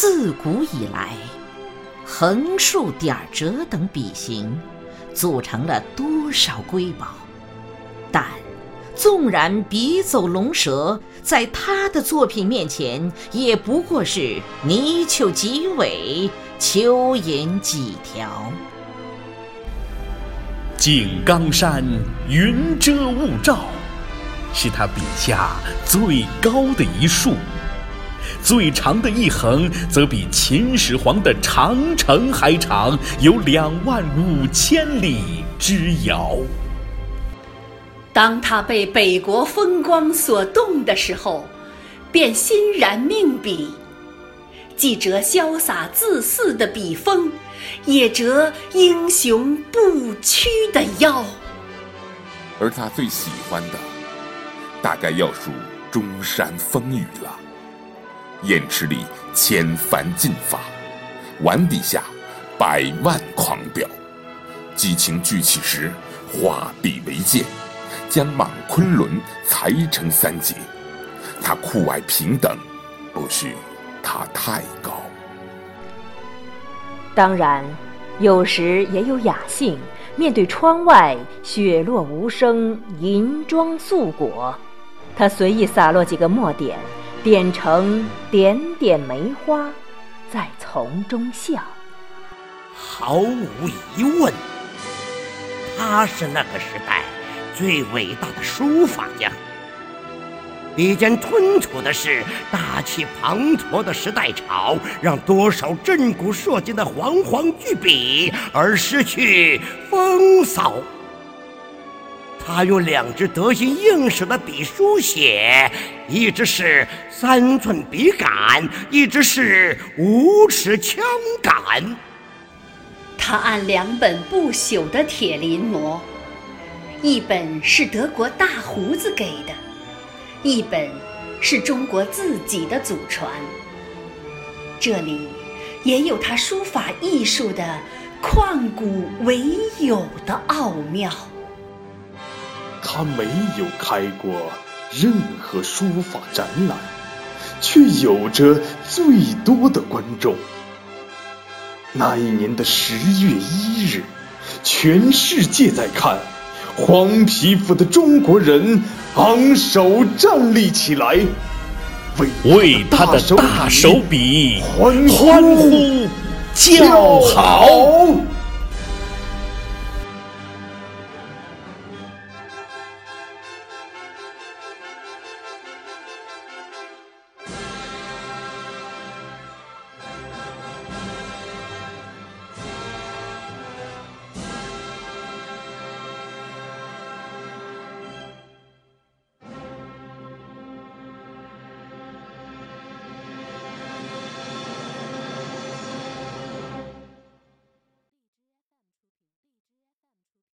自古以来，横竖点折等笔形，组成了多少瑰宝？但纵然笔走龙蛇，在他的作品面前，也不过是泥鳅几尾，蚯蚓几条。井冈山，云遮雾罩，是他笔下最高的一竖；最长的一横，则比秦始皇的长城还长，有两万五千里之遥。当他被北国风光所动的时候，便欣然命笔。既折潇洒自肆的笔锋，也折英雄不屈的腰。而他最喜欢的，大概要数中山风雨了。砚池里千帆竞发，碗底下百万狂飙。激情聚起时，画笔为剑，将莽昆仑裁成三截。他酷爱平等，不许。他太高，当然，有时也有雅兴。面对窗外雪落无声，银装素裹，他随意洒落几个墨点，点成点点梅花，在丛中笑。毫无疑问，他是那个时代最伟大的书法家。笔尖吞吐的是大气磅礴的时代潮，让多少震古烁今的煌煌巨笔而失去风骚。他用两只得心应手的笔书写，一只是三寸笔杆，一只是五尺枪杆。他按两本不朽的铁临摹，一本是德国大胡子给的。一本是中国自己的祖传，这里也有他书法艺术的旷古唯有的奥妙。他没有开过任何书法展览，却有着最多的观众。那一年的十月一日，全世界在看。黄皮肤的中国人昂首站立起来，为他的大手笔欢呼叫好。